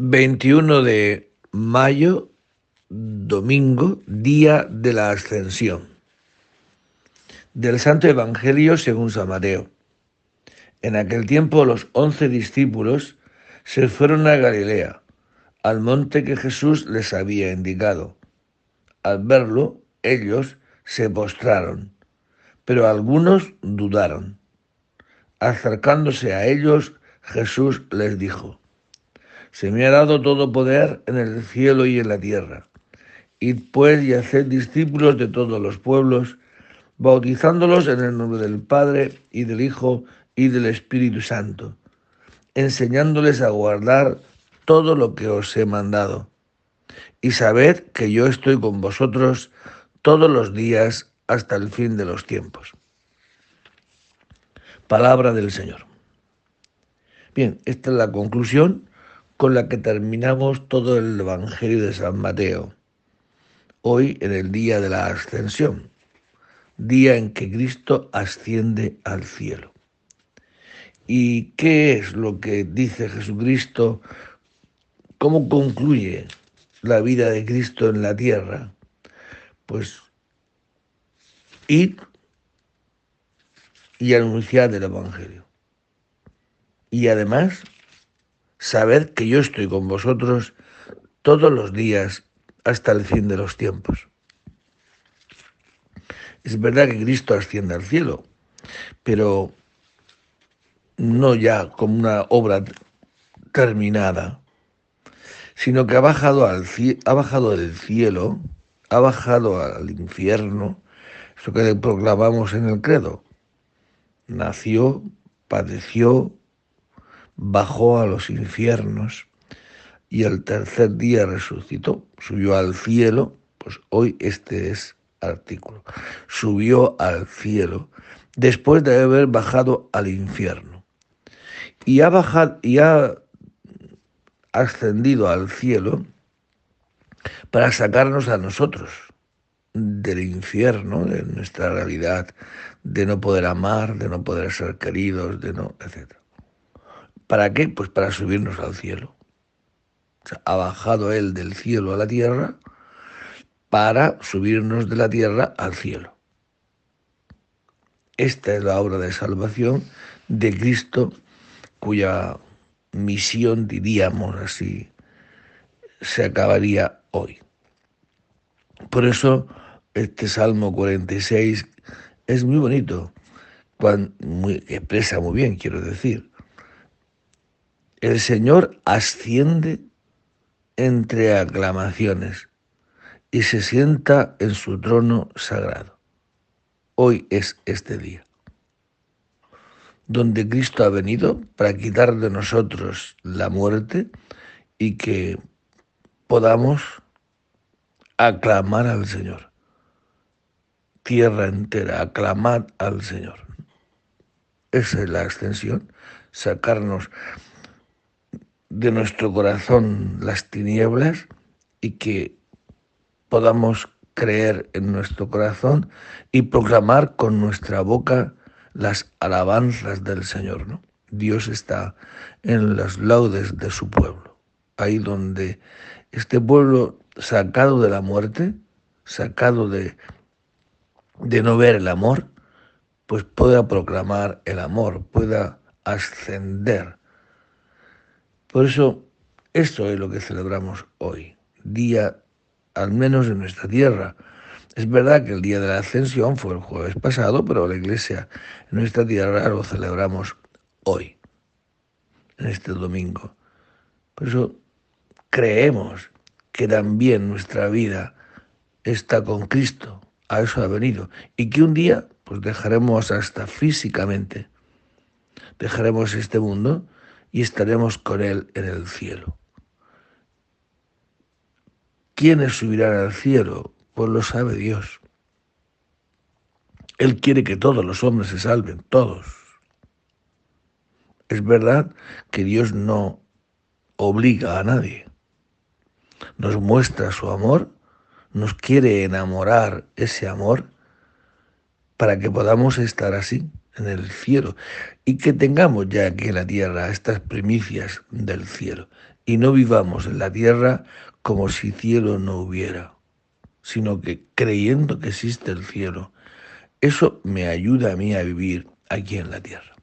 21 de mayo, domingo, día de la ascensión. Del Santo Evangelio según San Mateo. En aquel tiempo los once discípulos se fueron a Galilea, al monte que Jesús les había indicado. Al verlo, ellos se postraron, pero algunos dudaron. Acercándose a ellos, Jesús les dijo, se me ha dado todo poder en el cielo y en la tierra. Id pues y haced discípulos de todos los pueblos, bautizándolos en el nombre del Padre y del Hijo y del Espíritu Santo, enseñándoles a guardar todo lo que os he mandado. Y sabed que yo estoy con vosotros todos los días hasta el fin de los tiempos. Palabra del Señor. Bien, esta es la conclusión con la que terminamos todo el Evangelio de San Mateo, hoy en el día de la ascensión, día en que Cristo asciende al cielo. ¿Y qué es lo que dice Jesucristo? ¿Cómo concluye la vida de Cristo en la tierra? Pues id y anunciad el Evangelio. Y además sabed que yo estoy con vosotros todos los días hasta el fin de los tiempos. Es verdad que Cristo asciende al cielo, pero no ya como una obra terminada, sino que ha bajado, al, ha bajado del cielo, ha bajado al infierno, eso que proclamamos en el credo. Nació, padeció, bajó a los infiernos y al tercer día resucitó, subió al cielo, pues hoy este es artículo, subió al cielo después de haber bajado al infierno y ha bajado y ha ascendido al cielo para sacarnos a nosotros del infierno, de nuestra realidad, de no poder amar, de no poder ser queridos, de no, etc. ¿Para qué? Pues para subirnos al cielo. ha bajado Él del cielo a la tierra para subirnos de la tierra al cielo. Esta es la obra de salvación de Cristo, cuya misión, diríamos así, se acabaría hoy. Por eso este Salmo 46 es muy bonito, expresa muy bien, quiero decir, el Señor asciende entre aclamaciones y se sienta en su trono sagrado. Hoy es este día, donde Cristo ha venido para quitar de nosotros la muerte y que podamos aclamar al Señor. Tierra entera, aclamad al Señor. Esa es la extensión, sacarnos de nuestro corazón las tinieblas y que podamos creer en nuestro corazón y proclamar con nuestra boca las alabanzas del Señor. ¿no? Dios está en las laudes de su pueblo, ahí donde este pueblo sacado de la muerte, sacado de, de no ver el amor, pues pueda proclamar el amor, pueda ascender por eso, esto es lo que celebramos hoy, día al menos en nuestra tierra. Es verdad que el día de la ascensión fue el jueves pasado, pero la iglesia en nuestra tierra lo celebramos hoy, en este domingo. Por eso creemos que también nuestra vida está con Cristo, a eso ha venido, y que un día pues dejaremos hasta físicamente, dejaremos este mundo y estaremos con Él en el cielo. ¿Quiénes subirán al cielo? Pues lo sabe Dios. Él quiere que todos los hombres se salven, todos. Es verdad que Dios no obliga a nadie. Nos muestra su amor, nos quiere enamorar ese amor para que podamos estar así, en el cielo. Y que tengamos ya aquí en la tierra estas primicias del cielo. Y no vivamos en la tierra como si cielo no hubiera, sino que creyendo que existe el cielo, eso me ayuda a mí a vivir aquí en la tierra.